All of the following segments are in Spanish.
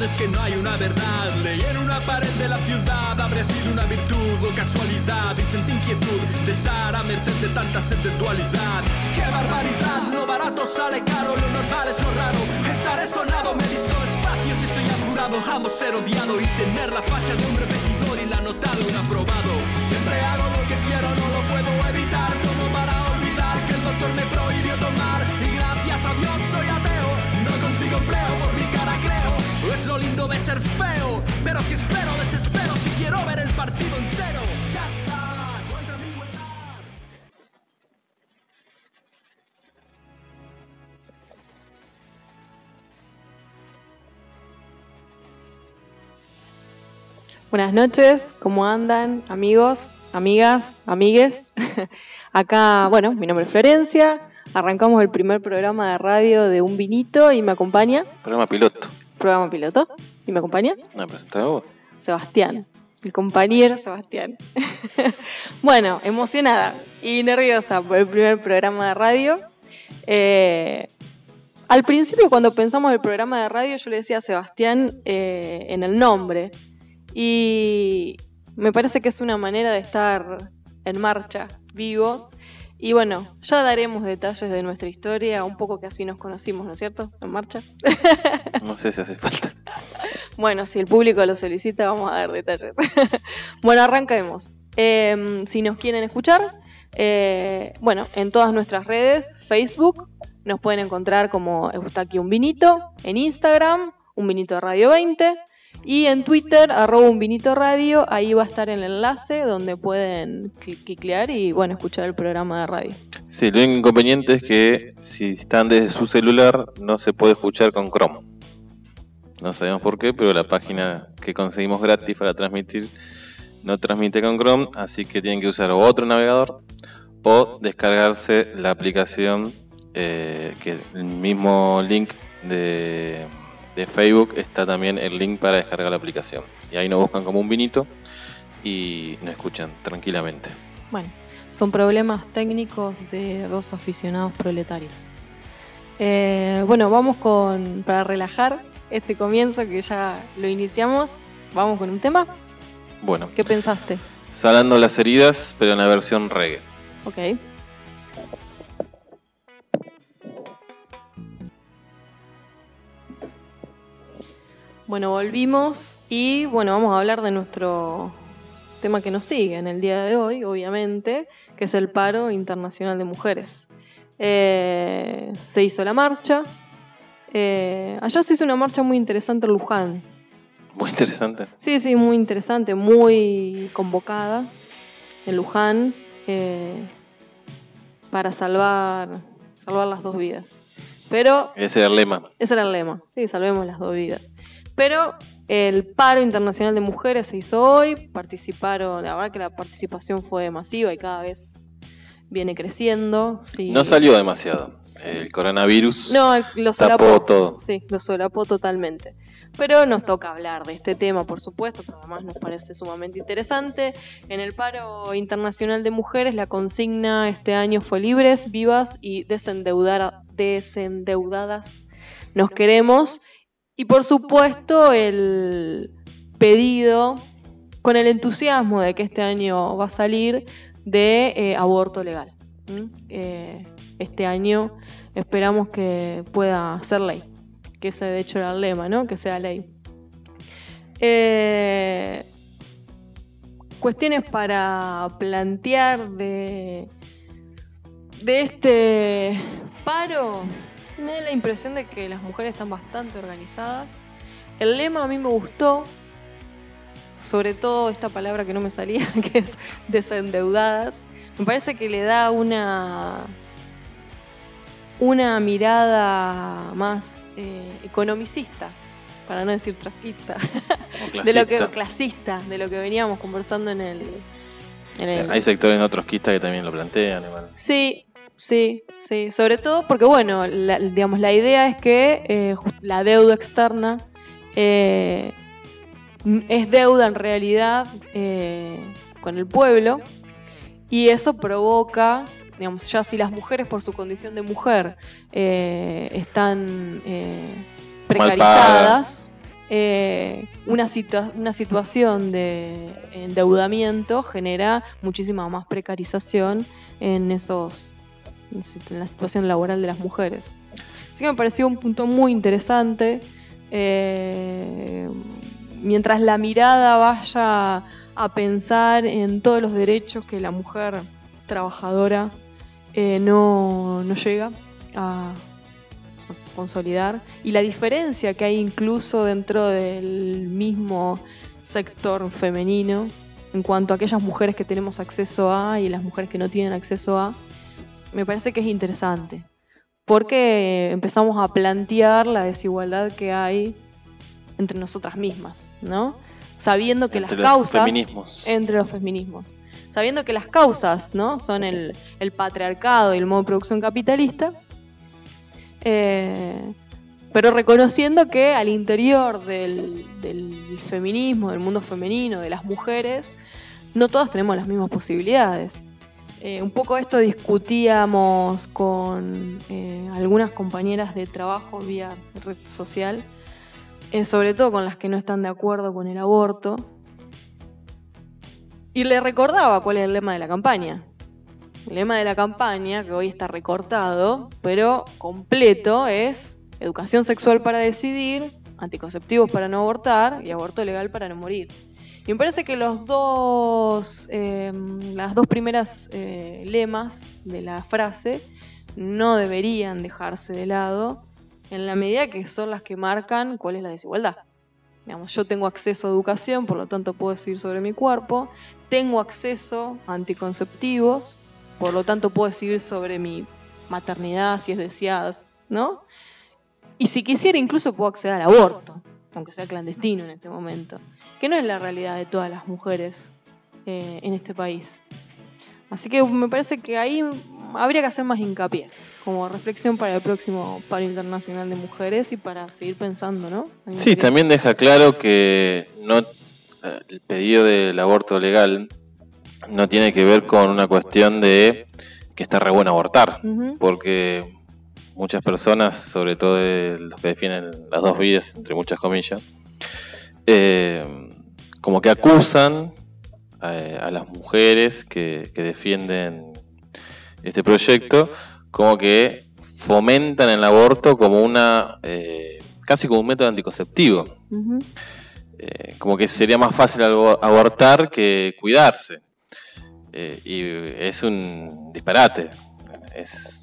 es que no hay una verdad. Leer una pared de la ciudad habría sido una virtud o casualidad. Y sentí inquietud de estar a merced de tanta sed de dualidad. ¡Qué barbaridad! Lo barato sale caro, lo normal es lo raro. Estaré sonado, me visto espacio si estoy apurado. Amo ser odiado y tener la facha de un repetidor y la nota de un aprobado. Siempre hago lo que quiero, De ser feo. Pero si espero, desespero. Si quiero ver el partido entero. Ya está. Buenas noches, ¿cómo andan amigos, amigas, amigues? Acá, bueno, mi nombre es Florencia, arrancamos el primer programa de radio de Un Vinito y me acompaña, Programa piloto. programa piloto, y me acompaña No, presentaba vos. Sebastián, el compañero Sebastián. bueno, emocionada y nerviosa por el primer programa de radio. Eh, al principio, cuando pensamos el programa de radio, yo le decía a Sebastián eh, en el nombre. Y me parece que es una manera de estar en marcha, vivos. Y bueno, ya daremos detalles de nuestra historia, un poco que así nos conocimos, ¿no es cierto? En marcha. No sé si hace falta. Bueno, si el público lo solicita, vamos a dar detalles. bueno, arranquemos. Eh, si nos quieren escuchar, eh, bueno, en todas nuestras redes, Facebook, nos pueden encontrar como Eustaquio Un Vinito, en Instagram, Un Vinito Radio 20, y en Twitter, arroba Un Vinito Radio, ahí va a estar el enlace donde pueden cli- cliclear y, bueno, escuchar el programa de radio. Sí, lo único inconveniente es que si están desde su celular no se puede escuchar con Chrome. No sabemos por qué, pero la página que conseguimos gratis para transmitir no transmite con Chrome, así que tienen que usar otro navegador o descargarse la aplicación eh, que el mismo link de, de Facebook está también el link para descargar la aplicación. Y ahí nos buscan como un vinito y nos escuchan tranquilamente. Bueno, son problemas técnicos de dos aficionados proletarios. Eh, bueno, vamos con, para relajar este comienzo que ya lo iniciamos, vamos con un tema. Bueno, ¿Qué pensaste? Sanando las heridas, pero en la versión reggae. Ok. Bueno, volvimos y bueno, vamos a hablar de nuestro tema que nos sigue en el día de hoy, obviamente, que es el paro internacional de mujeres. Eh, se hizo la marcha. Eh, allá se hizo una marcha muy interesante en Luján. Muy interesante. Sí, sí, muy interesante, muy convocada en Luján eh, para salvar, salvar las dos vidas. Pero Ese era el lema. ese era el lema, sí, salvemos las dos vidas. Pero el paro internacional de mujeres se hizo hoy, participaron, la verdad que la participación fue masiva y cada vez viene creciendo. sí. No salió demasiado. El coronavirus No, lo solapó. tapó todo. Sí, lo solapó totalmente. Pero nos toca hablar de este tema, por supuesto, pero además nos parece sumamente interesante. En el paro internacional de mujeres, la consigna este año fue libres, vivas y desendeudar- desendeudadas. Nos queremos. Y por supuesto, el pedido, con el entusiasmo de que este año va a salir, de eh, aborto legal. Eh, este año esperamos que pueda ser ley, que ese de hecho era el lema, ¿no? Que sea ley. Eh, cuestiones para plantear de, de este paro. Me da la impresión de que las mujeres están bastante organizadas. El lema a mí me gustó, sobre todo esta palabra que no me salía, que es desendeudadas. Me parece que le da una una mirada más eh, economicista, para no decir trafista, de lo que clasista. de lo que veníamos conversando en el, en el- Hay sectores en otros quistas que también lo plantean. igual. Sí, sí, sí. Sobre todo porque, bueno, la, digamos, la idea es que eh, la deuda externa eh, es deuda en realidad eh, con el pueblo y eso provoca, digamos, ya si las mujeres por su condición de mujer están eh, precarizadas, una, una situación de endeudamiento genera muchísima más precarización en esos en la situación laboral de las mujeres. Así que me pareció un punto muy interesante. Eh, mientras la mirada vaya a pensar en todos los derechos que la mujer trabajadora eh, no, llega a, consolidar y la diferencia que hay incluso dentro del mismo sector femenino en cuanto a aquellas mujeres que tenemos acceso a y las mujeres que no tienen acceso a, me parece que es interesante. Porque empezamos a plantear la desigualdad que hay entre nosotras mismas, ¿no? Sabiendo que las causas. Entre los feminismos. Sabiendo que las causas, ¿no? Son el, patriarcado y el modo de producción capitalista. Eh, pero reconociendo que al interior del, del, feminismo, del mundo femenino, de las mujeres, no todas tenemos las mismas posibilidades. Eh, un poco esto discutíamos con eh, algunas compañeras de trabajo vía red social, eh, sobre todo con las que no están de acuerdo con el aborto. Y le recordaba cuál es el lema de la campaña. El lema de la campaña, que hoy está recortado, pero completo, es educación sexual para decidir, anticonceptivos para no abortar y aborto legal para no morir. Y me parece que los dos, em, las dos primeras eh, lemas de la frase no deberían dejarse de lado en la medida que son las que marcan cuál es la desigualdad. Digamos, yo tengo acceso a educación, por lo tanto puedo decidir sobre mi cuerpo, tengo acceso a anticonceptivos, por lo tanto puedo decidir sobre mi maternidad, si es deseada, ¿no? Y si quisiera incluso puedo acceder al aborto, aunque sea clandestino en este momento que no es la realidad de todas las mujeres eh, en este país. Así que me parece que ahí habría que hacer más hincapié, como reflexión para el próximo paro internacional de mujeres y para seguir pensando, ¿no? sí, también deja claro que no el pedido del aborto legal no tiene que ver con una cuestión de que está re bueno abortar, porque muchas personas, sobre todo los que defienden las dos vidas, entre muchas comillas, eh, como que acusan eh, a, las mujeres que, defienden este proyecto, como que fomentan el aborto como una, eh, casi como un método anticonceptivo. como que sería más fácil abortar que cuidarse. y es un disparate. Es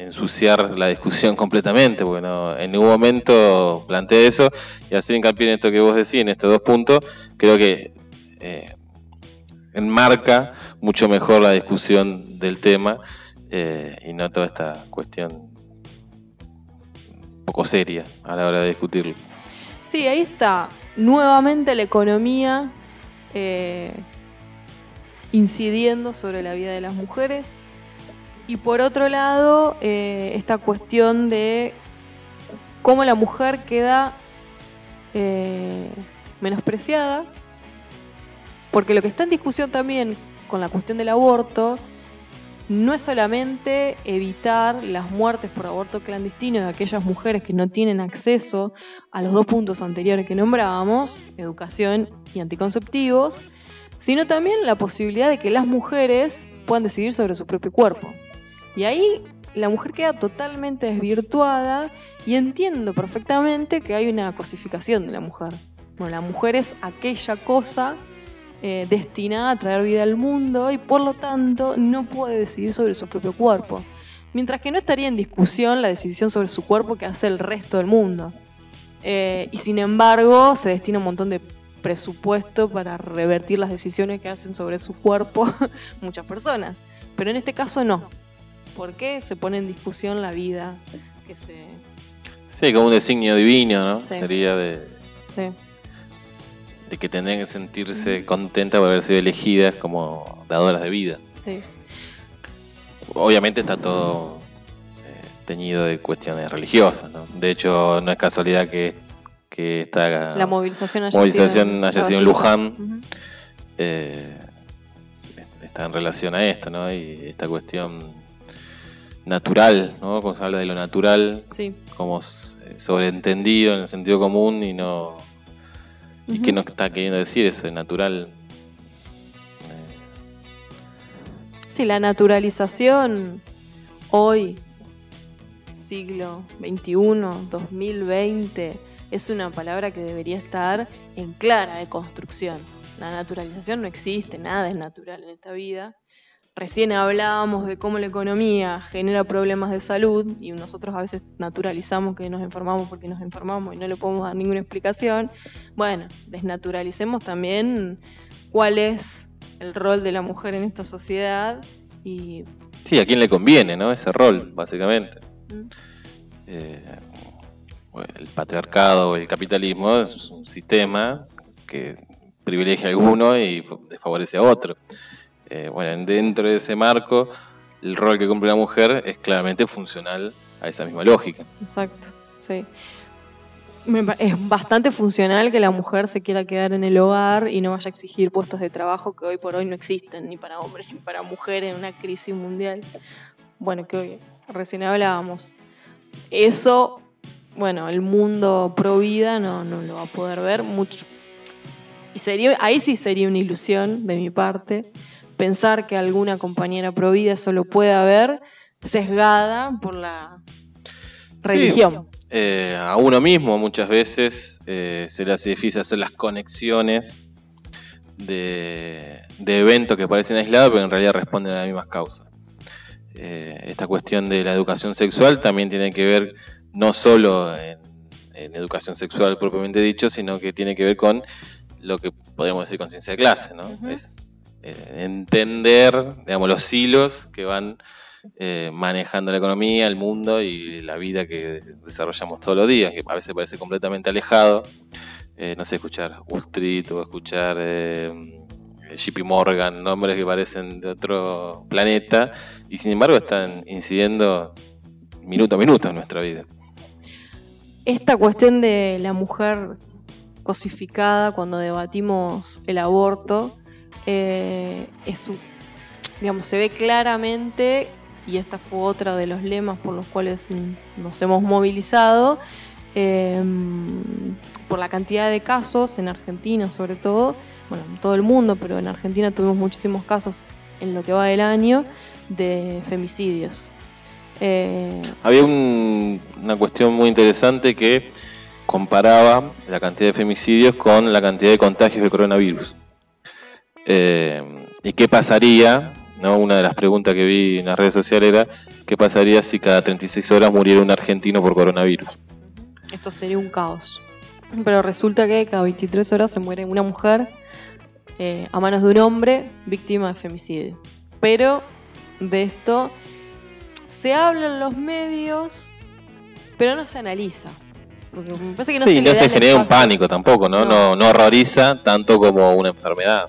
ensuciar la discusión completamente, porque en ningún momento planteé eso, y hacer hincapié en esto que vos decís, en estos dos puntos, creo que eh, enmarca mucho mejor la discusión del tema eh, y no toda esta cuestión poco seria a la hora de discutirlo. Sí, ahí está. Nuevamente la economía eh, incidiendo sobre la vida de las mujeres, y por otro lado, eh, esta cuestión de cómo la mujer queda eh, menospreciada, porque lo que está en discusión también con la cuestión del aborto no es solamente evitar las muertes por aborto clandestino de aquellas mujeres que no tienen acceso a los dos puntos anteriores que nombrábamos, educación y anticonceptivos, sino también la posibilidad de que las mujeres puedan decidir sobre su propio cuerpo. Y ahí la mujer queda totalmente desvirtuada y entiendo perfectamente que hay una cosificación de la mujer. Bueno, la mujer es aquella cosa eh, destinada a traer vida al mundo y por lo tanto no puede decidir sobre su propio cuerpo. Mientras que no estaría en discusión la decisión sobre su cuerpo que hace el resto del mundo. Eh, y sin embargo se destina un montón de presupuesto para revertir las decisiones que hacen sobre su cuerpo muchas personas. Pero en este caso no por qué se pone en discusión la vida que se... Sí, como un designio divino, ¿no? Sería de... De que tendrían que sentirse contentas por haber sido elegidas como dadoras de vida. Sí. Obviamente está todo eh, teñido de cuestiones religiosas, ¿no? De hecho, no es casualidad que, que esta la movilización haya, movilización haya sido en Luján. Eh, está en relación a esto, ¿no? Y esta cuestión natural, ¿no? Como se habla de lo natural, sí. como eh, sobreentendido en el sentido común y no y Ujú. que no está queriendo decir eso, es natural. Sí, la naturalización hoy, siglo XXI, 2020, es una palabra que debería estar en clara de construcción. La naturalización no existe, nada es natural en esta vida. Recién hablábamos de cómo la economía genera problemas de salud y nosotros a veces naturalizamos que nos enfermamos porque nos enfermamos y no le podemos dar ninguna explicación. Bueno, desnaturalicemos también cuál es el rol de la mujer en esta sociedad y Sí, a quién le conviene, ¿no? Ese rol, básicamente. Mm. Eh, el patriarcado o el capitalismo es un sistema que privilegia a alguno y fa- desfavorece a otro. Eh, bueno, dentro de ese marco, el rol que cumple la mujer es claramente funcional a esa misma lógica. Exacto, sí. Es bastante funcional que la mujer se quiera quedar en el hogar y no vaya a exigir puestos de trabajo que hoy por hoy no existen, ni para hombres ni para mujeres en una crisis mundial. Bueno, que hoy recién hablábamos. Eso, bueno, el mundo pro vida no, no lo va a poder ver mucho. Y sería, ahí sí sería una ilusión de mi parte pensar que alguna compañera pro vida solo puede haber sesgada por la religión. Eh, a uno mismo muchas veces eh, se le hace difícil hacer las conexiones de, de eventos que parecen aislados, pero en realidad responden a las mismas causas. Eh, esta cuestión de la educación sexual también tiene que ver no solo en, en educación sexual propiamente dicho, sino que tiene que ver con lo que podríamos decir conciencia de clase, ¿no? Es entender, digamos, los hilos que van eh, manejando la economía, el mundo y la vida que desarrollamos todos los días, que a veces parece completamente alejado. Eh, no sé, escuchar Wall Street o escuchar eh, JP Morgan, nombres que parecen de otro planeta y sin embargo están incidiendo minuto a minuto en nuestra vida. Esta cuestión de la mujer cosificada cuando debatimos el aborto, eh, es digamos, se ve claramente, y esta fue otra de los lemas por los cuales nos hemos movilizado, eh, por la cantidad de casos en Argentina sobre todo, bueno, en todo el mundo, pero en Argentina tuvimos muchísimos casos en lo que va del año de femicidios. Eh, Había un- una cuestión muy interesante que comparaba la cantidad de femicidios con la cantidad de contagios del coronavirus. Eh, ¿Y qué pasaría? ¿no? Una de las preguntas que vi en las redes sociales era, ¿qué pasaría si cada 36 horas muriera un argentino por coronavirus? Esto sería un caos. Pero resulta que cada 23 horas se muere una mujer eh, a manos de un hombre víctima de femicidio. Pero de esto se habla en los medios, pero no se analiza. Porque me parece que no sí, se, no se genera un pánico tampoco, ¿no? No. No, no horroriza tanto como una enfermedad.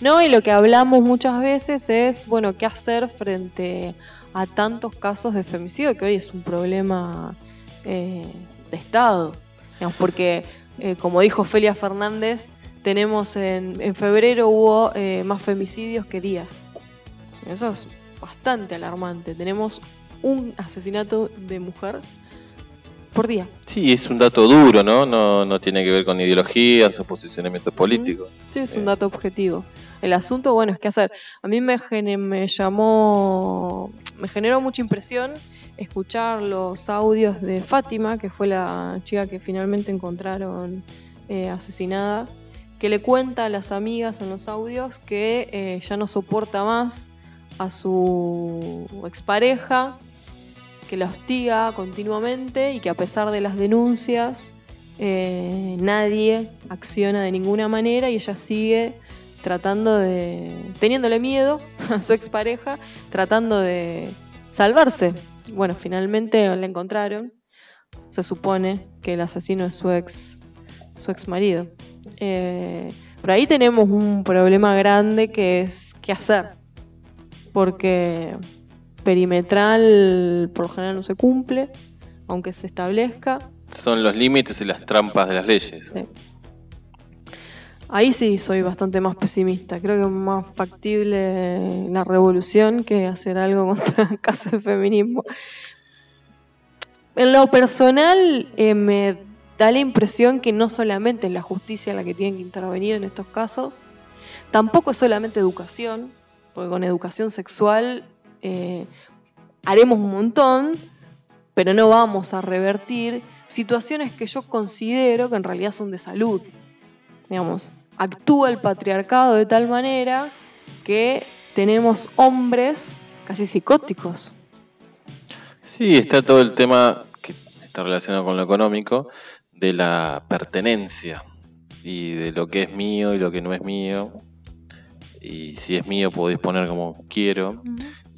No, y lo que hablamos muchas veces es, bueno, qué hacer frente a tantos casos de femicidio, que hoy es un problema eh, de Estado. Digamos, porque, eh, como dijo Felia Fernández, tenemos en, en febrero hubo eh, más femicidios que días. Eso es bastante alarmante. Tenemos un asesinato de mujer por día. Sí, es un dato duro, ¿no? No, no tiene que ver con ideologías o posicionamientos políticos. Sí, es Eh. un dato objetivo. El asunto, bueno, es qué hacer. A mí me, me llamó, me generó mucha impresión escuchar los audios de Fátima, que fue la chica que finalmente encontraron eh, asesinada, que le cuenta a las amigas en los audios que eh, ya no soporta más a su expareja, que la hostiga continuamente y que a pesar de las denuncias eh, nadie acciona de ninguna manera y ella sigue tratando de. teniéndole miedo a su expareja, tratando de salvarse. Bueno, finalmente la encontraron. Se supone que el asesino es su ex, su ex marido. Eh, pero ahí tenemos un problema grande que es qué hacer. Porque perimetral por lo general no se cumple, aunque se establezca. Son los límites y las trampas de las leyes. Sí. Ahí sí soy bastante más pesimista. Creo que es más factible la revolución que hacer algo contra el caso de feminismo. en lo personal eh, me da la impresión que no solamente es la justicia la que tiene que intervenir en estos casos, tampoco es solamente educación, porque con educación sexual eh, haremos un montón, pero no vamos a revertir situaciones que yo considero que en realidad son de salud. Digamos, actúa el patriarcado de tal manera que tenemos hombres casi psicóticos. Sí, está todo el tema que está relacionado con lo económico, de la pertenencia y de lo que es mío y lo que no es mío. Y si es mío puedo disponer como quiero.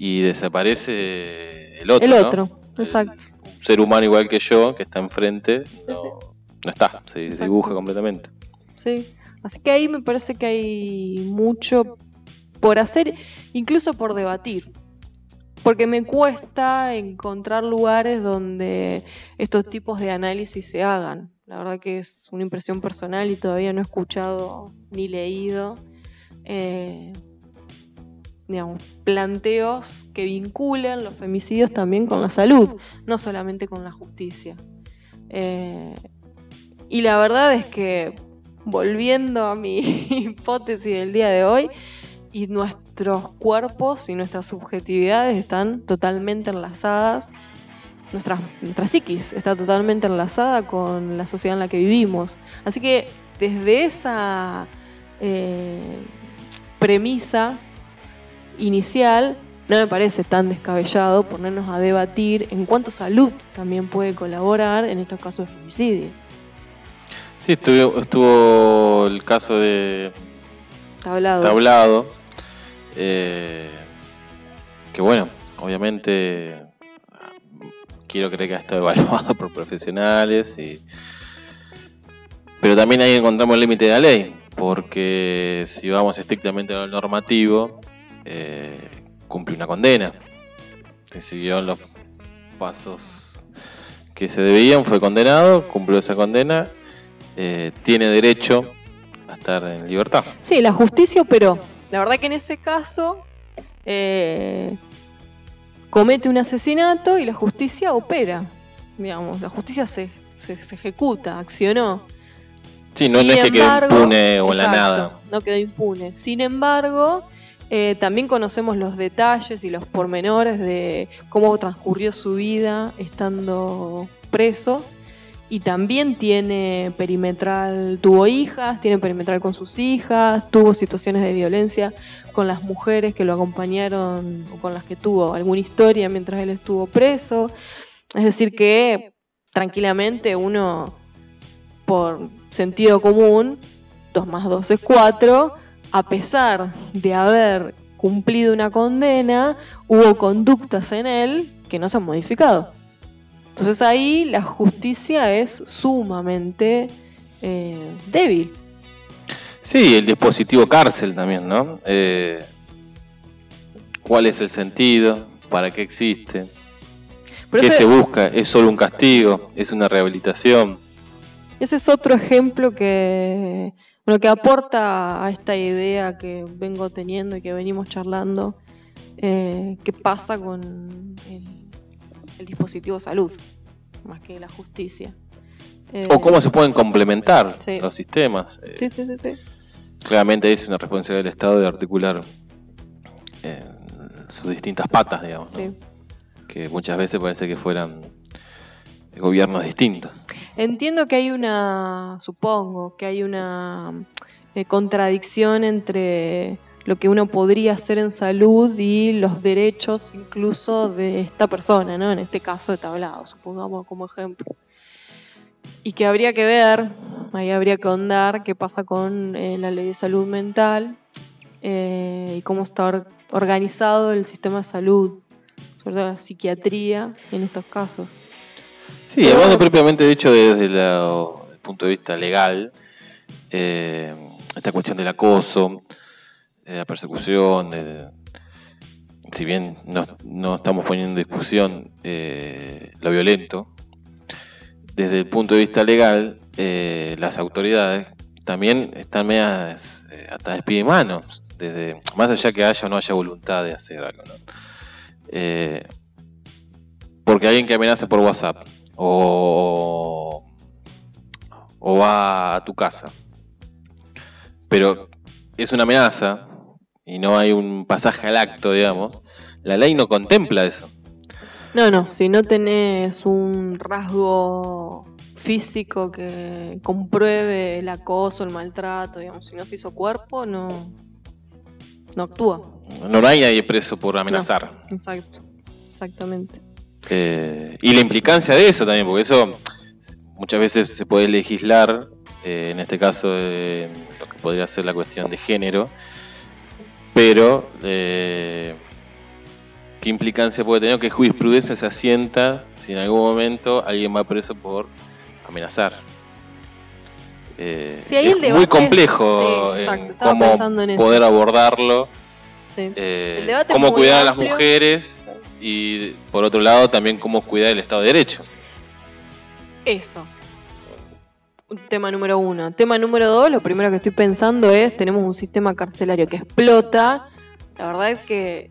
Y desaparece el otro. El otro, exacto. un ser humano igual que yo, que está enfrente, no, está, se dibuja completamente. Sí, así que ahí me parece que hay mucho por hacer, incluso por debatir porque me cuesta encontrar lugares donde estos tipos de análisis se hagan. La verdad que es una impresión personal y todavía no he escuchado ni leído eh, planteos que vinculen los femicidios también con la salud, no solamente con la justicia. Eh, y la verdad es que, volviendo a mi hipótesis del día de hoy, y nuestros cuerpos y nuestras subjetividades están totalmente enlazadas, nuestra, nuestra psiquis está totalmente enlazada con la sociedad en la que vivimos. Así que desde esa eh, premisa inicial, no me parece tan descabellado ponernos a debatir en cuánto salud también puede colaborar en estos casos de femicidio. Sí, estuvo, estuvo el caso de Tablado. Tablado eh, que bueno, obviamente quiero creer que ha estado evaluado por profesionales, y... pero también ahí encontramos el límite de la ley, porque si vamos estrictamente a lo normativo, eh, cumple una condena. Que siguió los pasos que se debían, fue condenado, cumplió esa condena, eh, tiene derecho a estar en libertad. Sí, la justicia operó la verdad que en ese caso eh, comete un asesinato y la justicia opera. Digamos, la justicia se, se, ejecuta, accionó. Sí, no, es que quede impune o la nada. No quedó impune. Sin embargo, eh, también conocemos los detalles y los pormenores de cómo transcurrió su vida estando preso y también tiene perimetral, tuvo hijas, tiene perimetral con sus hijas, tuvo situaciones de violencia con las mujeres que lo acompañaron o con las que tuvo alguna historia mientras él estuvo preso. Es decir, que tranquilamente uno, por sentido común, 2 más 2 es 4, a pesar de haber cumplido una condena, hubo conductas en él que no se han modificado. Entonces ahí la justicia es sumamente eh, débil. Sí, el dispositivo cárcel también, ¿no? Eh, ¿Cuál es el sentido? ¿Para qué existe? ¿Qué se busca? ¿Es solo un castigo? ¿Es una rehabilitación? Ese es otro ejemplo que, que aporta a esta idea que vengo teniendo y que venimos charlando, eh, qué pasa con el el dispositivo salud, más que la justicia. o cómo se pueden complementar los sistemas. sí, sí, sí, sí. Claramente es una responsabilidad del Estado de articular eh, sus distintas patas, digamos. Que muchas veces parece que fueran gobiernos distintos. Entiendo que hay una, supongo, que hay una eh, contradicción entre lo que uno podría hacer en salud y los derechos incluso de esta persona, ¿no? En este caso de tablado, supongamos como ejemplo. Y que habría que ver, ahí habría que ahondar qué pasa con eh, la ley de salud mental eh, y cómo está organizado el sistema de salud, sobre todo la psiquiatría en estos casos. Sí, hablando propiamente dicho desde el punto de vista legal, eh, esta cuestión del acoso, la persecución, si bien no, estamos poniendo en discusión eh, lo violento, desde el punto de vista legal, eh, las autoridades también están medias atadas pie y manos, desde, más allá que haya o no haya voluntad de hacer algo. porque alguien que amenaza por WhatsApp o, o va a tu casa. Pero es una amenaza y no hay un pasaje al acto, digamos. La ley no contempla eso. No, no, si no tenés un rasgo físico que compruebe el acoso, el maltrato, digamos, si no se hizo cuerpo, no, no actúa. No hay nadie preso por amenazar. exacto, exactamente. Eh, y la implicancia de eso también, porque eso muchas veces se puede legislar, eh, en este caso lo que podría ser la cuestión de género, pero eh, ¿qué implicancia puede tener? ¿Qué jurisprudencia se asienta si en algún momento alguien va preso por amenazar? Eh, es muy complejo cómo poder abordarlo, eh, cómo cuidar a las mujeres y por otro lado también cómo cuidar el Estado de Derecho. Eso. Tema número uno. Tema número dos, lo primero que estoy pensando es, tenemos un sistema carcelario que explota. La verdad es que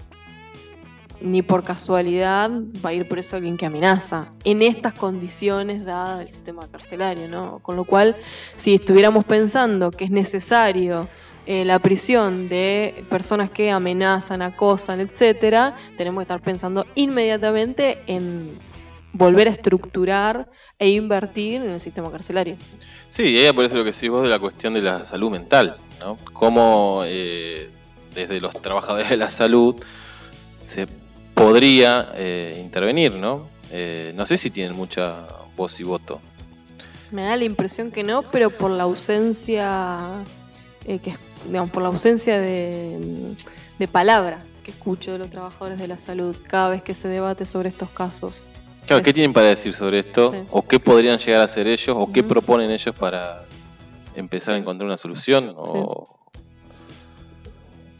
ni por casualidad va a ir por eso alguien que amenaza en estas condiciones dadas del sistema carcelario, ¿no? Con lo cual, si estuviéramos pensando que es necesario eh, la prisión de personas que amenazan, acosan, etcétera, tenemos que estar pensando inmediatamente en volver a estructurar e invertir en el sistema carcelario. Sí, ella por eso lo que decís vos de la cuestión de la salud mental, ¿no? Cómo eh, desde los trabajadores de la salud se podría eh, intervenir, ¿no? Eh, no sé si tienen mucha voz y voto. Me da la impresión que no, pero por la ausencia, eh, que, digamos, por la ausencia de, palabra que escucho de los trabajadores de la salud cada vez que se debate sobre estos casos. Claro, ¿qué tienen para decir sobre esto? ¿O qué podrían llegar a hacer ellos? ¿O qué proponen ellos para empezar a encontrar una solución? O,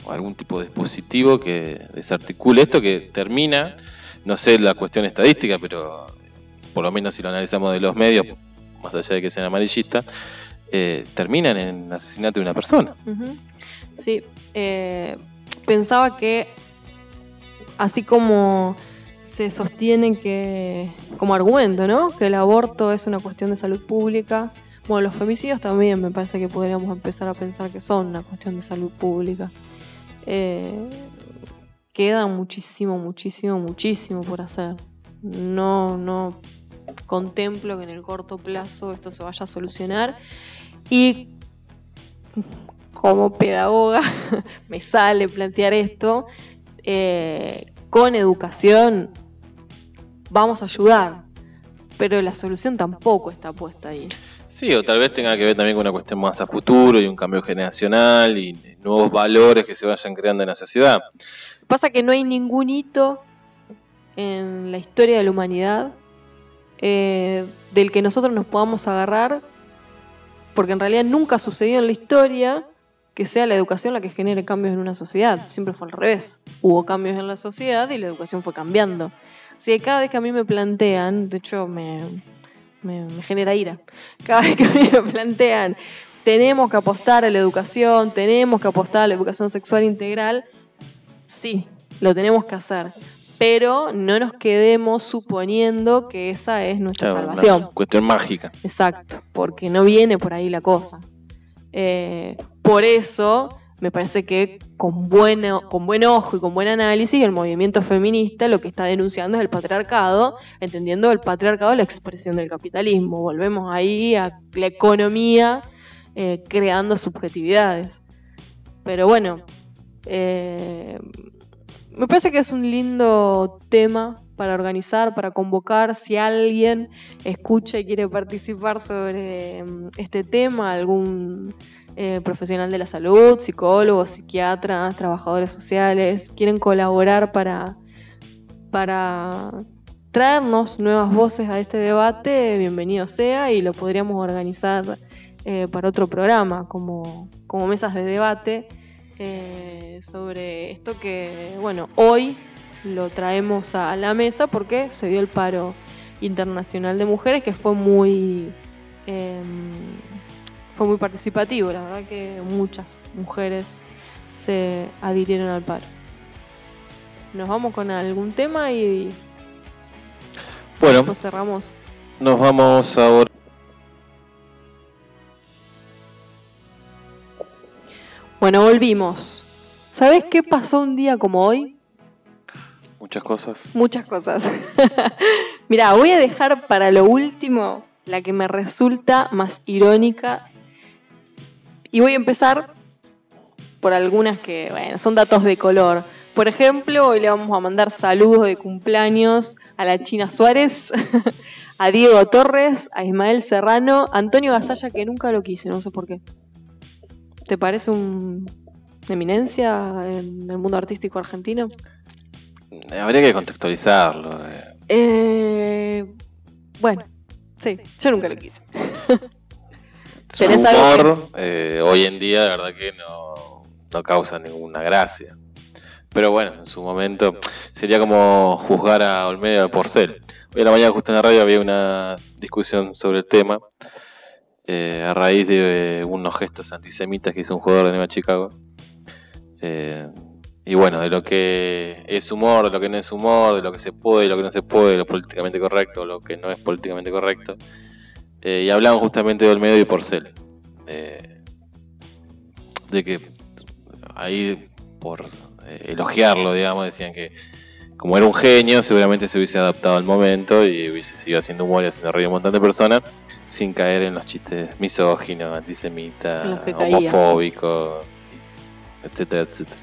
algún tipo de dispositivo que desarticule esto, que termina, no sé la cuestión estadística, pero por lo menos si lo analizamos de los medios, más allá de que sean amarillistas, eh, terminan en el asesinato de una persona. Sí, eh, pensaba que así como se sostiene que, como argumento, ¿no? Que el aborto es una cuestión de salud pública. Bueno, los femicidios también me parece que podríamos empezar a pensar que son una cuestión de salud pública. Eh, queda muchísimo, muchísimo, muchísimo por hacer. No, no contemplo que en el corto plazo esto se vaya a solucionar. Y como pedagoga me sale plantear esto, eh, con educación vamos a ayudar, pero la solución tampoco está puesta ahí. Sí, o tal vez tenga que ver también con una cuestión más a futuro y un cambio generacional y nuevos valores que se vayan creando en la sociedad. Pasa que no hay ningún hito en la historia de la humanidad eh, del que nosotros nos podamos agarrar, porque en realidad nunca sucedió en la historia que sea la educación la que genere cambios en una sociedad. Siempre fue al revés. Hubo cambios en la sociedad y la educación fue cambiando. Así que cada vez que a mí me plantean, de hecho me, me, genera ira. Cada vez que me plantean, tenemos que apostar a la educación, tenemos que apostar a la educación sexual integral, sí, lo tenemos que hacer. Pero no nos quedemos suponiendo que esa es nuestra salvación. cuestión mágica. Exacto, porque no viene por ahí la cosa. Eh, por eso me parece que con, bueno, con buen ojo y con buen análisis el movimiento feminista lo que está denunciando es el patriarcado, entendiendo el patriarcado la expresión del capitalismo. Volvemos ahí a la economía eh, creando subjetividades. Pero bueno, eh, me parece que es un lindo tema para organizar, para convocar. Si alguien escucha y quiere participar sobre mm, este tema, algún eh, profesional de la salud, psicólogos, psiquiatras, trabajadores sociales, quieren colaborar para, para traernos nuevas voces a este debate, bienvenido sea y lo podríamos organizar eh, para otro programa como, como mesas de debate eh, sobre esto que, bueno, hoy lo traemos a la mesa porque se dio el paro internacional de mujeres que fue muy em, fue muy participativo, la verdad que muchas mujeres se adhirieron al paro. Nos vamos con algún tema y bueno, cerramos. Nos vamos ahora. Bueno, volvimos. ¿Sabes qué pasó un día como hoy? Muchas cosas. Muchas cosas. Mira, voy a dejar para lo último la que me resulta más irónica. Y voy a empezar por algunas que, bueno, son datos de color. Por ejemplo, hoy le vamos a mandar saludos de cumpleaños a la China Suárez, a Diego Torres, a Ismael Serrano, a Antonio Gasalla, que nunca lo quise, no sé por qué. ¿Te parece un eminencia en el mundo artístico argentino? Habría que contextualizarlo. eh. Eh, bueno, sí, yo nunca lo quise. Su ¿Tenés algo humor eh, hoy en día, la verdad que no, no causa ninguna gracia. Pero bueno, en su momento sería como juzgar a Olmedo de Porcel. Hoy en la mañana justo en la radio había una discusión sobre el tema eh, a raíz de unos gestos antisemitas que hizo un jugador de Nueva Chicago. Eh, y bueno, de lo que es humor, de lo que no es humor, de lo que se puede y lo que no se puede, lo políticamente correcto, lo que no es políticamente correcto. Eh, y hablaban justamente de Olmedo y Porcel. Eh, de que ahí, por eh, elogiarlo, digamos, decían que como era un genio, seguramente se hubiese adaptado al momento y hubiese seguido haciendo humor y haciendo reír a un montón de personas sin caer en los chistes misóginos, antisemitas, homofóbicos, etcétera, etcétera.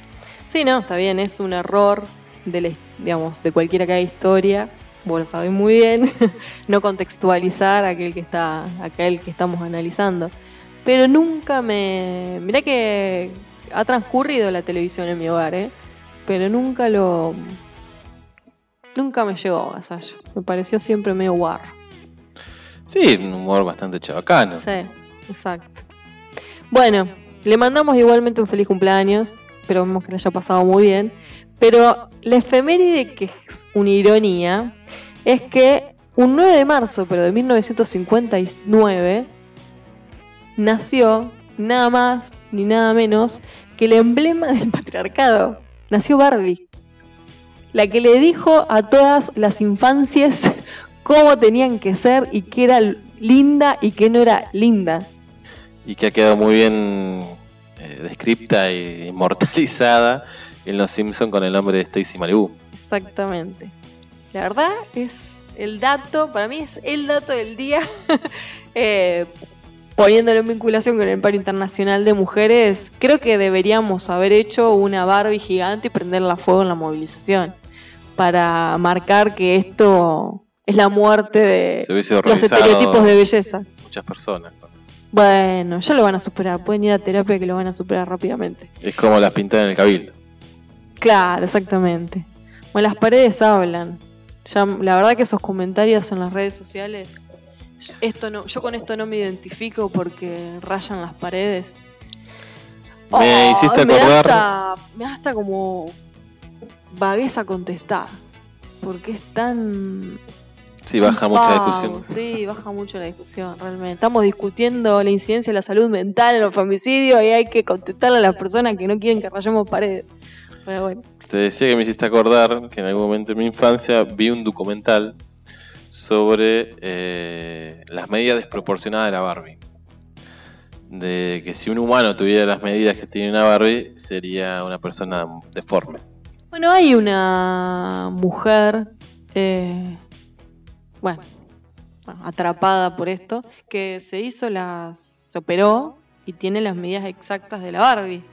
Sí, no, está bien, es un error de, la digamos, de cualquiera que haga historia, vos lo sabés muy bien, no contextualizar aquel que está, aquel que estamos analizando. Pero nunca me. Mirá que ha transcurrido la televisión en mi hogar, ¿eh? Pero nunca lo. Nunca me llegó a Gasalla. Me pareció siempre medio guarro. Sí, un humor bastante chabacano. Sí, exacto. Bueno, le mandamos igualmente un feliz cumpleaños. Esperamos que le haya pasado muy bien. Pero la efeméride que es una ironía es que un 9 de marzo, pero de 1959, nació nada más ni nada menos que el emblema del patriarcado. Nació Barbie. La que le dijo a todas las infancias cómo tenían que ser y qué era linda y qué no era linda. y que ha quedado muy bien eh, descripta e inmortalizada en Los Simpson con el nombre de Stacy Malibu. Exactamente. La verdad es el dato, para mí es el dato del día, eh, poniéndolo en vinculación con el paro internacional de mujeres, creo que deberíamos haber hecho una Barbie gigante y prenderla a fuego en la movilización, para marcar que esto es la muerte de los estereotipos de belleza. muchas personas con eso. Bueno, ya lo van a superar, pueden ir a terapia que lo van a superar rápidamente. Es como las pintadas en el cabildo. Claro, exactamente. Bueno, las paredes hablan. Ya, la verdad que esos comentarios en las redes sociales, esto no, yo con esto no me identifico porque rayan las paredes. Me hiciste me da acordar- hasta- me da hasta como vagueza contestar. Porque es tan. Sí, baja mucha Wow, discusión. Sí, baja mucho la discusión, realmente. Estamos discutiendo la incidencia de la salud mental en los femicidios y hay que contestarle a las personas que no quieren que rayemos paredes. Pero bueno. Te decía que me hiciste acordar que en algún momento de mi infancia vi un documental sobre eh, las medidas desproporcionadas de la Barbie. De que si un humano tuviera las medidas que tiene una Barbie, sería una persona deforme. Bueno, hay una mujer, eh, bueno, atrapada por esto, que se hizo las, se operó y tiene las medidas exactas de la Barbie.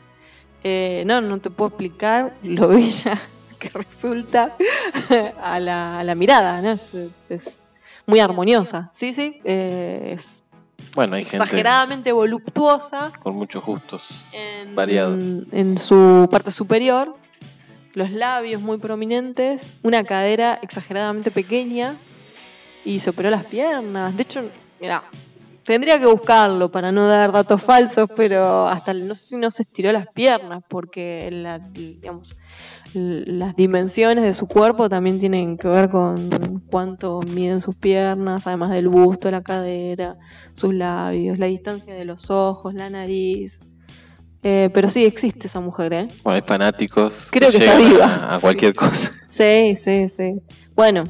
Eh, no, no te puedo explicar lo bella que resulta a la, a la mirada, ¿no? Es, es- es muy armoniosa, sí, sí, eh, es Bueno, hay gente exageradamente voluptuosa con muchos gustos en, variados. en su parte superior, los labios muy prominentes, una cadera exageradamente pequeña y se operó las piernas. De hecho, mira, tendría que buscarlo para no dar datos falsos, pero hasta no sé si no se estiró las piernas porque digamos, las dimensiones de su cuerpo también tienen que ver con cuánto miden sus piernas, además del busto, la cadera, sus labios, la distancia de los ojos, la nariz. Eh, pero sí existe esa mujer, ¿eh? Bueno, hay fanáticos Creo que está viva. a, a cualquier cosa. Sí, sí, sí. Bueno,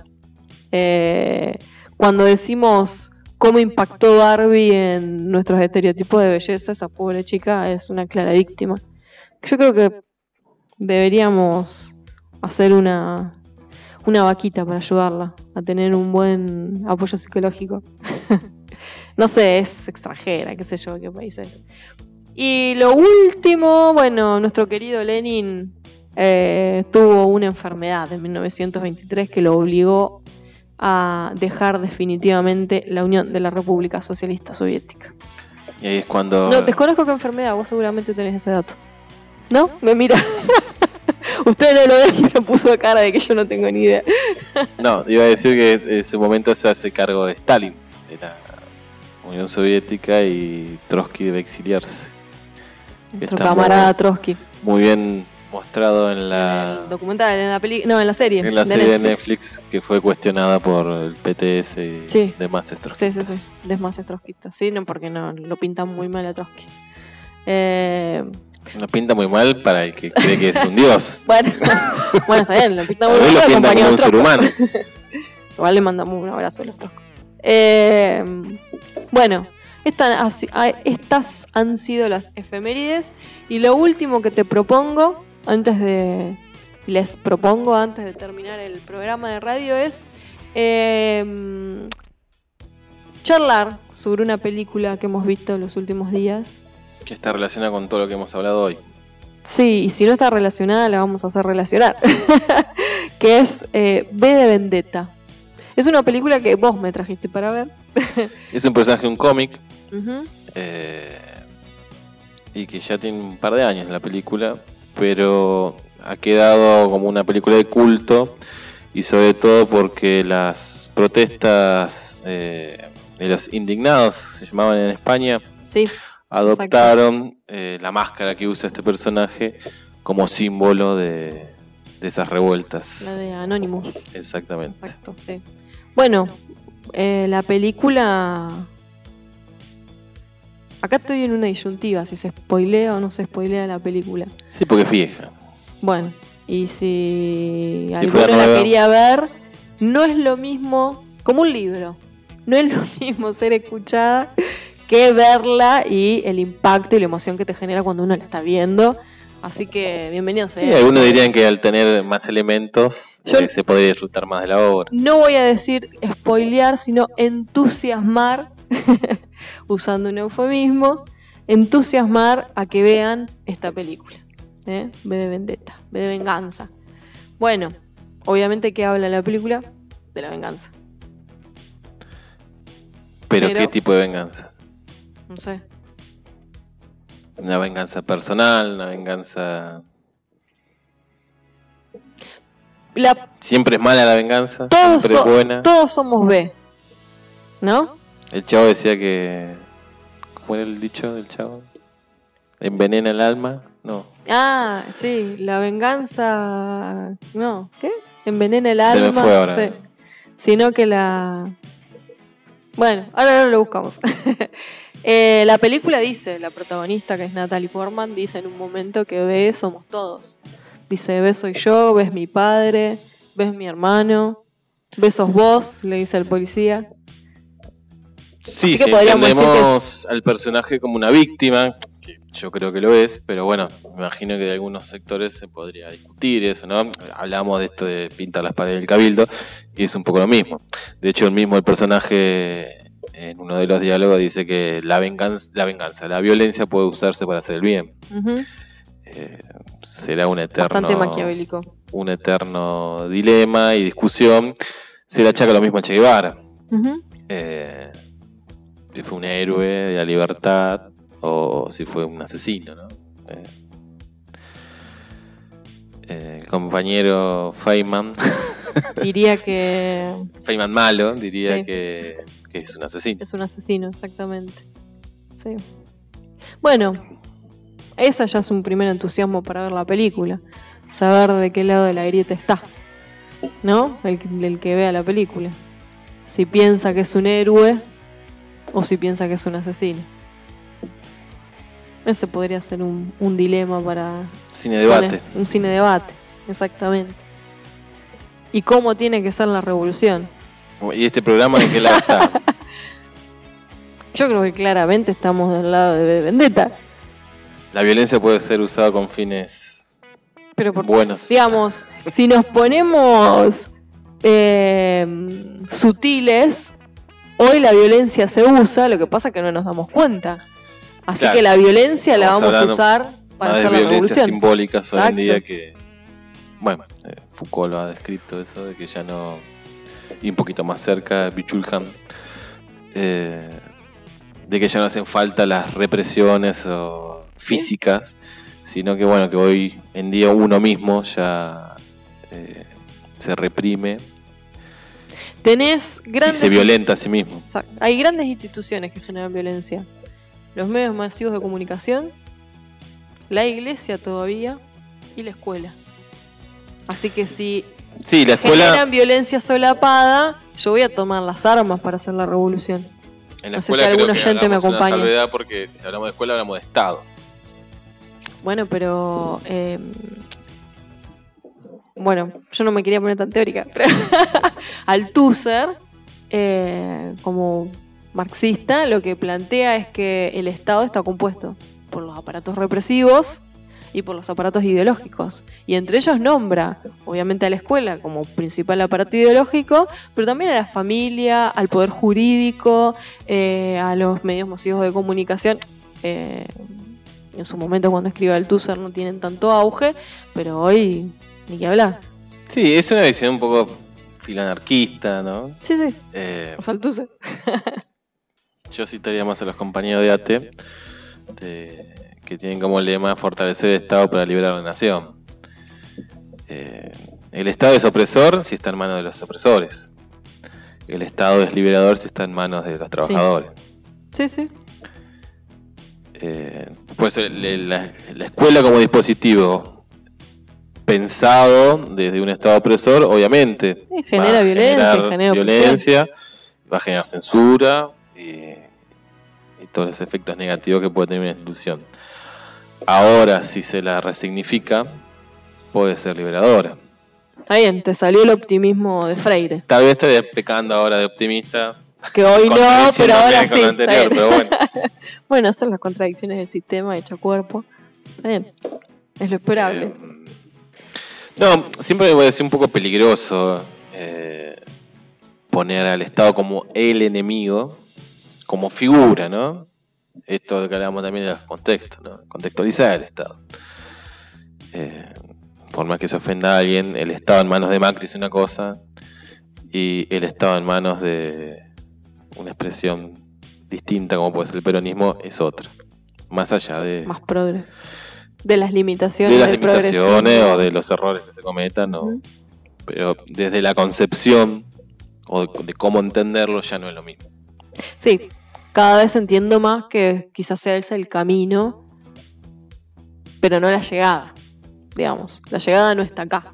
eh, cuando decimos cómo impactó Barbie en nuestros estereotipos de belleza, esa pobre chica es una clara víctima. Yo creo que deberíamos hacer una, una vaquita para ayudarla a tener un buen apoyo psicológico. no sé, es extranjera, qué sé yo, qué país es. Y lo último, bueno, nuestro querido Lenin eh, tuvo una enfermedad en 1923 que lo obligó a dejar definitivamente la Unión de la República Socialista Soviética. Y ahí es cuando... No, desconozco qué enfermedad, vos seguramente tenés ese dato. ¿No? Me mira. Usted no lo ven, pero puso cara de que yo no tengo ni idea. no, iba a decir que en ese momento se hace cargo de Stalin, de la Unión Soviética, y Trotsky debe exiliarse. Nuestro camarada Trotsky. Muy bien mostrado en la el documental, en la peli no, en la serie. En la serie de Netflix que fue cuestionada por el PTS y sí. demás Sí, sí, sí, demás trotskistas. Sí, no, porque no, lo pintan muy mal a Trotsky. Eh... Lo pinta muy mal para el que cree que es un dios. bueno, bueno, está bien, lo pinta muy mal. Lo pinta como un ser humano. Igual le mandamos un abrazo a los troscos. Eh, bueno, estas, estas han sido las efemérides. Y lo último que te propongo antes de. Les propongo antes de terminar el programa de radio es. Em, charlar sobre una película que hemos visto en los últimos días. Que está relacionada con todo lo que hemos hablado hoy. Sí, y si no está relacionada, la vamos a hacer relacionar. que es eh, B de Vendetta. Es una película que vos me trajiste para ver. es un personaje de un cómic. Eh, y que ya tiene un par de años la película pero ha quedado como una película de culto y sobre todo porque las protestas eh, de los indignados, se llamaban en España, adoptaron eh, la máscara que usa este personaje como símbolo de, esas revueltas. La de Anonymous. Exactamente. Exacto, sí. Bueno, eh, la película Acá estoy en una disyuntiva, si se spoilea o no se spoilea la película. Sí, porque es vieja. Bueno, y si, alguno la quería ver, no es lo mismo, como un libro, no es lo mismo ser escuchada que verla y el impacto y la emoción que te genera cuando uno la está viendo. Así que bienvenidos. Sí, algunos dirían que al tener más elementos eh, se podría disfrutar más de la obra. No voy a decir spoilear, sino entusiasmar usando un eufemismo, entusiasmar a que vean esta película. ¿eh? B de vendetta, B de venganza. Bueno, obviamente que habla la película de la venganza. ¿Pero, qué tipo de venganza? No sé. Una venganza personal, una venganza... Siempre es mala la venganza, siempre es buena. Todos somos B, ¿no? El chavo decía que. ¿Cómo era el dicho del chavo? ¿Envenena el alma? No. Ah, sí, la venganza. No, ¿qué? Envenena el alma. Se me fue ahora. Sí. Sino que la. Bueno, ahora lo buscamos. Eh, la película dice, la protagonista que es Natalie Portman, dice en un momento que ve somos todos. Dice, ves soy yo, ves mi padre, ves mi hermano, ves sos vos, le dice el policía. Sí, sí, entendemos al personaje como una víctima, que yo creo que lo es, pero bueno, me imagino que de algunos sectores se podría discutir eso, ¿no? Hablamos de esto de pintar las paredes del cabildo y es un poco lo mismo. De hecho, el mismo el personaje en uno de los diálogos dice que la venganza, la venganza, la violencia puede usarse para hacer el bien. Eh, será un eterno, maquiavélico. un eterno dilema y discusión. Se le achaca lo mismo a Che Guevara si fue un héroe de la libertad o si fue un asesino, ¿no? Eh, eh, el compañero Feynman diría que Feynman malo diría que, que, es un asesino. Es un asesino, exactamente. Sí. Bueno, esa ya es un primer entusiasmo para ver la película, saber de qué lado de la grieta está, ¿no? El, el que vea la película. Si piensa que es un héroe, o si piensa que es un asesino. Ese podría ser un, dilema para... Cine debate. un cine debate, exactamente. ¿Y cómo tiene que ser la revolución? ¿Y este programa en qué lado está? Yo creo que claramente estamos del lado de Vendetta. La violencia puede ser usada con fines Pero por, buenos. digamos, si nos ponemos eh, sutiles, hoy la violencia se usa, lo que pasa es que no nos damos cuenta. Así Claro. que la violencia la vamos a usar para hacer la revolución. simbólicas hoy en día que. Bueno, eh, Foucault lo ha descrito eso, de que ya no. Y un poquito más cerca, Bichulham. eh, de que ya no hacen falta las represiones o físicas, sino que bueno, que hoy en día uno mismo ya eh, se reprime Tenés y grandes se violenta a sí mismo. Exacto. Hay grandes instituciones que generan violencia. Los medios masivos de comunicación, la iglesia todavía y la escuela. Así que si Sí, la escuela, generan violencia solapada, yo voy a tomar las armas para hacer la revolución. en la no sé si algún oyente me una acompaña. salvedad porque si hablamos de escuela hablamos de Estado. Bueno, pero... eh, bueno, yo no me quería poner tan teórica, pero Althusser, eh, como marxista, lo que plantea es que el Estado está compuesto por los aparatos represivos y por los aparatos ideológicos. Y entre ellos nombra, obviamente, a la escuela como principal aparato ideológico, pero también a la familia, al poder jurídico, eh, a los medios masivos de comunicación. eh, en su momento cuando escriba el Tusser no tienen tanto auge, pero hoy ni que hablar. Sí, es una visión un poco filanarquista, ¿no? Sí, sí, Eh, los Althusser. yo citaría más a los compañeros de ATE, de- que tienen como lema fortalecer el Estado para liberar la nación. Eh, el Estado es opresor si está en manos de los opresores. El Estado es liberador si está en manos de los trabajadores. Sí, sí. Eh, la, la escuela como dispositivo pensado desde un Estado opresor, obviamente. Genera va violencia, genera violencia, va a generar censura y, y todos los efectos negativos que puede tener una institución. Ahora, si se la resignifica, puede ser liberadora. Está bien, te salió el optimismo de Freire. Tal vez esté pecando ahora de optimista. Que hoy no, pero ahora sí. anterior, pero bueno. Bueno, son las contradicciones del sistema hecho cuerpo. Está bien. Es lo esperable. Eh, no, siempre me parece un poco peligroso eh, poner al Estado como el enemigo, como figura, ¿no? Esto que hablamos también de los contextos, ¿no? Contextualizar el Estado. Eh, por más que se ofenda a alguien, el Estado en manos de Macri es una cosa y el Estado en manos de una expresión distinta como puede ser el peronismo es otra. Más allá de, Más progre. De las limitaciones de las del limitaciones o de los errores que se cometan, ¿no? Ujú. pero desde la concepción o de, cómo entenderlo ya no es lo mismo. Sí, cada vez entiendo más que quizás sea ese el camino, pero no la llegada. Digamos, la llegada no está acá.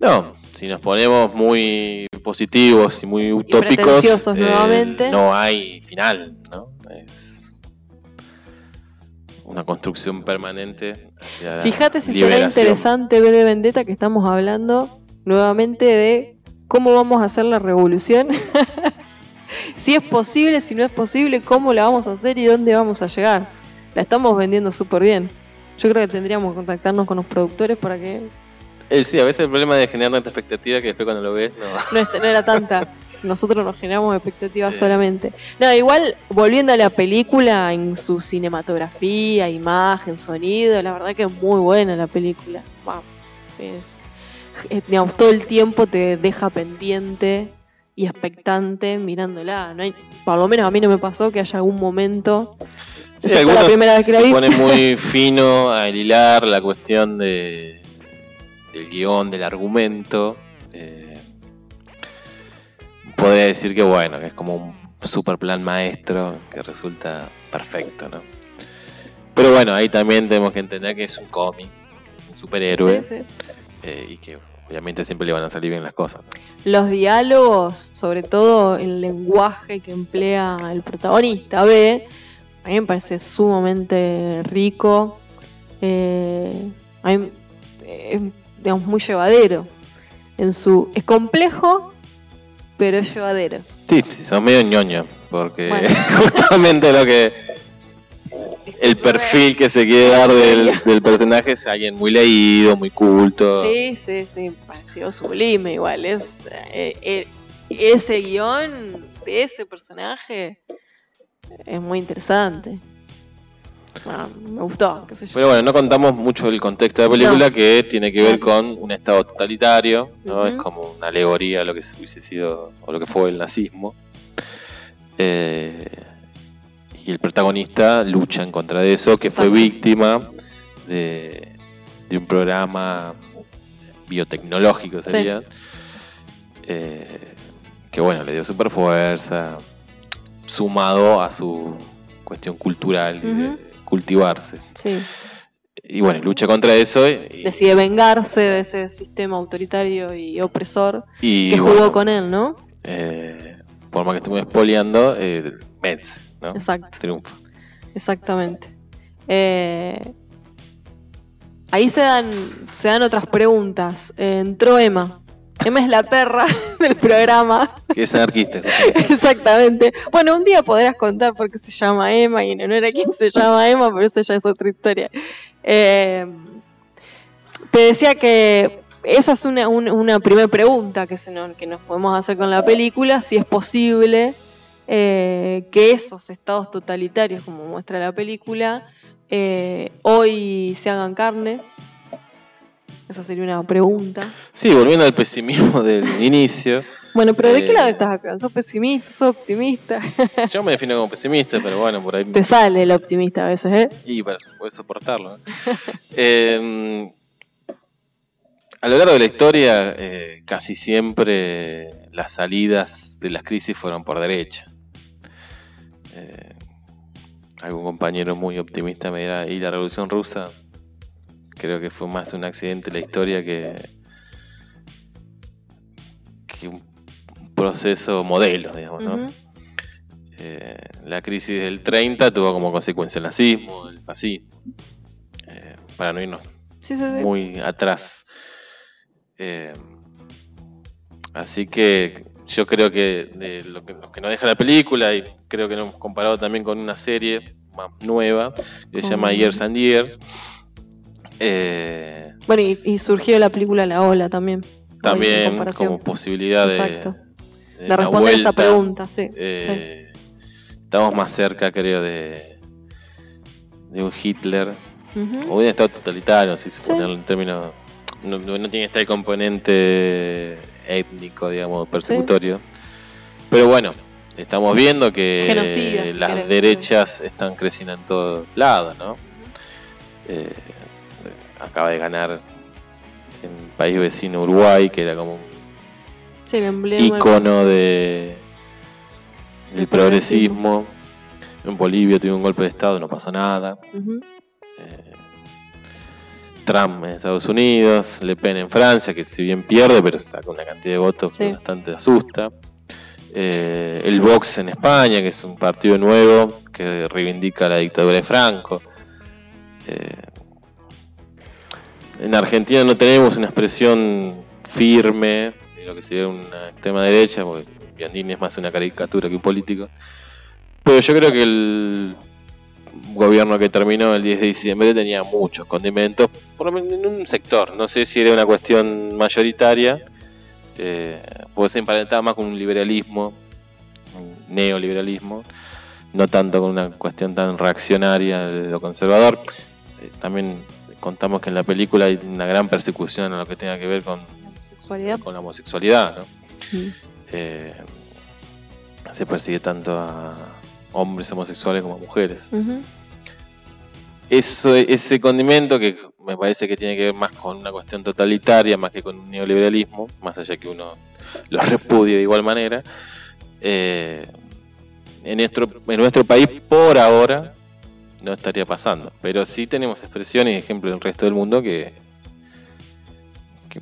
No, si nos ponemos muy positivos y muy utópicos, eh, no hay final, ¿no? Es una construcción permanente. La Fíjate si será interesante ver de Vendetta que estamos hablando nuevamente de cómo vamos a hacer la revolución. si es posible, si no es posible, cómo la vamos a hacer y dónde vamos a llegar. La estamos vendiendo súper bien. Yo creo que tendríamos que contactarnos con los productores para que Eh, sí, a veces el problema de generar tanta expectativa que después cuando lo ves, no. no, es- no era tanta. Nosotros nos generamos expectativas solamente. No, igual, volviendo a la película, en su cinematografía, imagen, sonido, la verdad que es muy buena la película. Wow. Es, es- digamos, todo el tiempo te deja pendiente y expectante mirándola. No hay, por lo menos a mí no me pasó que haya algún momento. Sí, la primera vez que la se vi. pone muy fino a hilar la cuestión de, del guion, del argumento. Podría decir que bueno, que es como un super plan maestro que resulta perfecto, ¿no? Pero bueno, ahí también tenemos que entender que es un cómic, que es un superhéroe Sí, sí. eh, y que obviamente siempre le van a salir bien las cosas. Los diálogos, sobre todo el lenguaje que emplea el protagonista B, a mí me parece sumamente rico, eh, a mí, eh, digamos, muy llevadero. En su, es complejo, pero llevadero. Sí, sí, son medio ñoño, porque Bueno. justamente lo que el perfil que se quiere dar del, del personaje es alguien muy leído, muy culto. Sí, sí, sí, pareció sublime igual. Es, eh, eh, ese guion de ese personaje es muy interesante. Bueno, me gustó, qué sé yo. Pero bueno, no contamos mucho del contexto de la película No. que tiene que ver con un estado totalitario, ¿no? Es como una alegoría a lo que hubiese sido o lo que fue el nazismo. Eh, y el protagonista lucha en contra de eso, que fue víctima de, de un programa biotecnológico Sí. sería. eh, que bueno, le dio super fuerza, sumado a su cuestión cultural. Cultivarse. Sí. Y bueno, lucha contra eso y, Decide vengarse de ese sistema autoritario y opresor y, que jugó bueno, con él, ¿no? eh, por más que estemos espoleando, eh, vence, ¿no? Exacto. Triunfa. Exactamente. Eh, ahí se dan, se dan otras preguntas. Eh, entró Emma. Emma es la perra del programa. Que es anarquista. Exactamente. Bueno, un día podrás contar por qué se llama Emma y en honor a quién se llama Emma, pero eso ya es otra historia. Eh, te decía que esa es una, un- una primera pregunta que, se nos, que nos podemos hacer con la película, si es posible eh, que esos estados totalitarios, como muestra la película, eh, hoy se hagan carne. Esa sería una pregunta. Sí, volviendo al pesimismo del inicio, Bueno, pero ¿de qué Eh, lado estás acá? ¿Sos pesimista? ¿Sos optimista? yo me defino como pesimista, pero bueno, por ahí Te sale el optimista a veces, ¿eh? y para poder soportarlo. ¿no? Eh, a lo largo de la historia, eh, casi siempre las salidas de las crisis fueron por derecha. Algún compañero muy optimista me dirá, y la revolución rusa, creo que fue más un accidente en la historia que, que un proceso modelo, digamos, ¿no? Eh, la crisis del 30 tuvo como consecuencia el nazismo, el fascismo, eh, para no irnos Sí, sí, sí. muy atrás. Eh, así que yo creo que de lo que, lo que nos deja la película, y creo que lo hemos comparado también con una serie más nueva, que se llama Years and Years, eh, Bueno, y, y surgió la película La Ola también. También como posibilidad de, Exacto. de responder esa pregunta, sí. sí. eh, Estamos más cerca, creo, de, de un Hitler o un estado totalitario, si se Sí. ponerlo en términos. No, no- tiene este componente étnico, digamos, persecutorio. Pero bueno, estamos viendo que Genocida, si las querés. derechas están creciendo en todos lados, ¿no? Eh, acaba de ganar en país vecino Uruguay, que era como un Sí, icono de, del Del progresismo. En Bolivia tuvo un golpe de Estado, no pasó nada. Eh, Trump en Estados Unidos, Le Pen en Francia, que si bien pierde, pero saca una cantidad de votos que bastante asusta. Eh, el Vox en España, que es un partido nuevo que reivindica la dictadura de Franco. Eh, en Argentina no tenemos una expresión firme de lo que sería una extrema derecha, porque Biondini es más una caricatura que un político. Pero yo creo que el gobierno que terminó el 10 de diciembre tenía muchos condimentos, por lo menos en un sector. No sé si era una cuestión mayoritaria, eh, ser emparentada más con un liberalismo, un neoliberalismo, no tanto con una cuestión tan reaccionaria de lo conservador. Eh, también contamos que en la película hay una gran persecución a lo que tenga que ver con, La con la homosexualidad. ¿no? Mm. Eh, se persigue tanto a hombres homosexuales como a mujeres. Ujú. Eso, ese condimento que me parece que tiene que ver más con una cuestión totalitaria más que con un neoliberalismo, más allá que uno lo repudie de igual manera, eh, en, nuestro, en nuestro país por ahora no estaría pasando. Pero sí tenemos expresiones y ejemplos en el resto del mundo que, que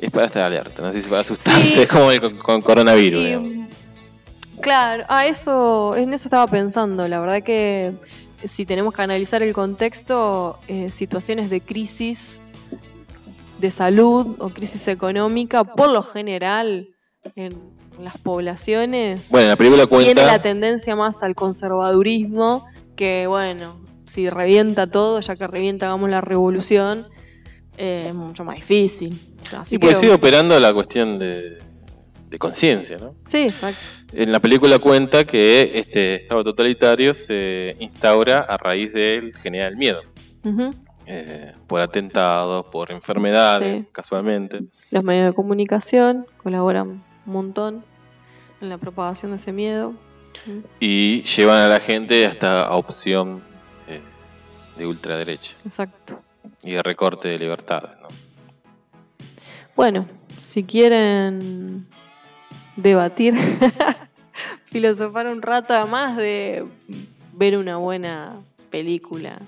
es para estar alerta, no sé si para asustarse, Sí. es como el con, con coronavirus. Y, claro, a eso, en eso estaba pensando. La verdad que si tenemos que analizar el contexto, eh, situaciones de crisis de salud o crisis económica, por lo general en las poblaciones Bueno, la película tiene la cuenta. tendencia más al conservadurismo, que bueno, si revienta todo, ya que revienta, hagamos la revolución, eh, es mucho más difícil. Así Y pues sigue operando la cuestión de, de conciencia, ¿no? Sí, exacto. En la película cuenta que este estado totalitario se instaura a raíz del generar el miedo. Eh, por atentados, por enfermedades, Sí. casualmente. Los medios de comunicación colaboran un montón en la propagación de ese miedo. Y llevan a la gente hasta a opción eh, de ultraderecha Exacto. y de recorte de libertades. ¿no? Bueno, si quieren debatir, filosofar un rato además de ver una buena película,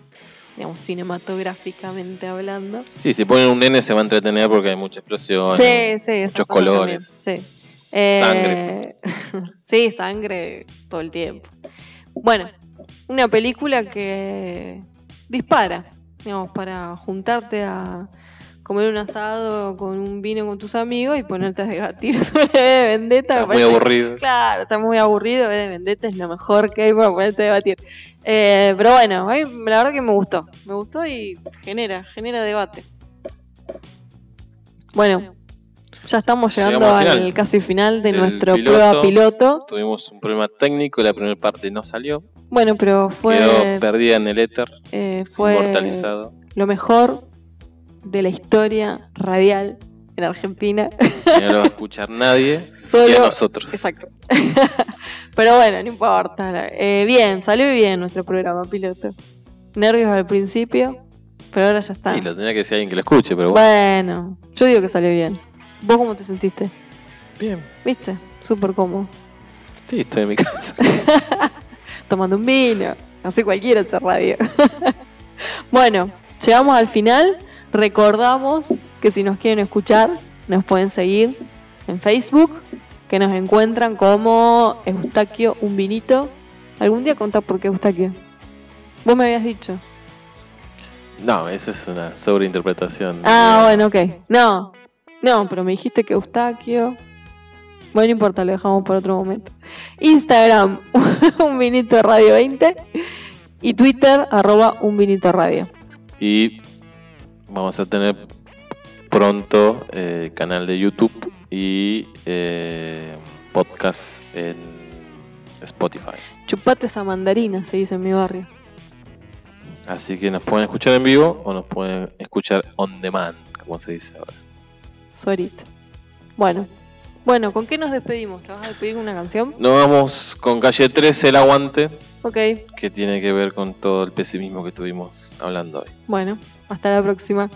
digamos, cinematográficamente hablando. Sí, si ponen un nene se va a entretener porque hay mucha explosión. sí, sí, esas muchos colores. también, Sí. Eh, sí, sangre todo el tiempo. Bueno, una película que dispara, digamos, para juntarte a comer un asado con un vino con tus amigos y ponerte a debatir sobre de Vendetta. Está muy aburrido. Claro, está muy aburrido. De Vendetta es lo mejor que hay para ponerte a debatir. Eh, pero bueno, a mí la verdad que me gustó. Me gustó y genera, genera debate. Bueno, ya estamos llegando al final casi final de nuestro piloto. prueba piloto. Tuvimos un problema técnico, la primera parte no salió. Bueno, pero fue, Quedó perdida en el éter, eh, fue inmortalizado. lo mejor de la historia radial en Argentina. Que no lo va a escuchar nadie, Solo y a nosotros. Exacto. Pero bueno, no importa. Eh, bien, salió bien nuestro programa piloto. Nervios al principio, pero ahora ya está. Sí, lo tenía que decir alguien que lo escuche, pero bueno. Bueno, yo digo que salió bien. ¿Vos cómo te sentiste? Bien. ¿Viste? Súper cómodo. Sí, estoy en mi casa. Tomando un vino. Así cualquiera hace radio. bueno, llegamos al final. Recordamos que si nos quieren escuchar, nos pueden seguir en Facebook, que nos encuentran como Eustaquio Un Vinito. ¿Algún día contá por qué Eustaquio? Vos me habías dicho. No, esa es una sobreinterpretación. Ah, bueno, ok. No, no, pero me dijiste que Eustaquio. Bueno, no importa, lo dejamos por otro momento. Instagram, un vinito radio 20. Y Twitter, arroba un vinito radio. Y vamos a tener pronto eh, canal de YouTube y eh, podcast en Spotify. Chupate esa mandarina, se dice en mi barrio. Así que nos pueden escuchar en vivo o nos pueden escuchar on demand, como se dice ahora. Bueno, bueno, ¿con qué nos despedimos? ¿Te vas a despedir con una canción? Nos vamos con calle 13, el aguante, Ok, que tiene que ver con todo el pesimismo que estuvimos hablando hoy. bueno, hasta la próxima.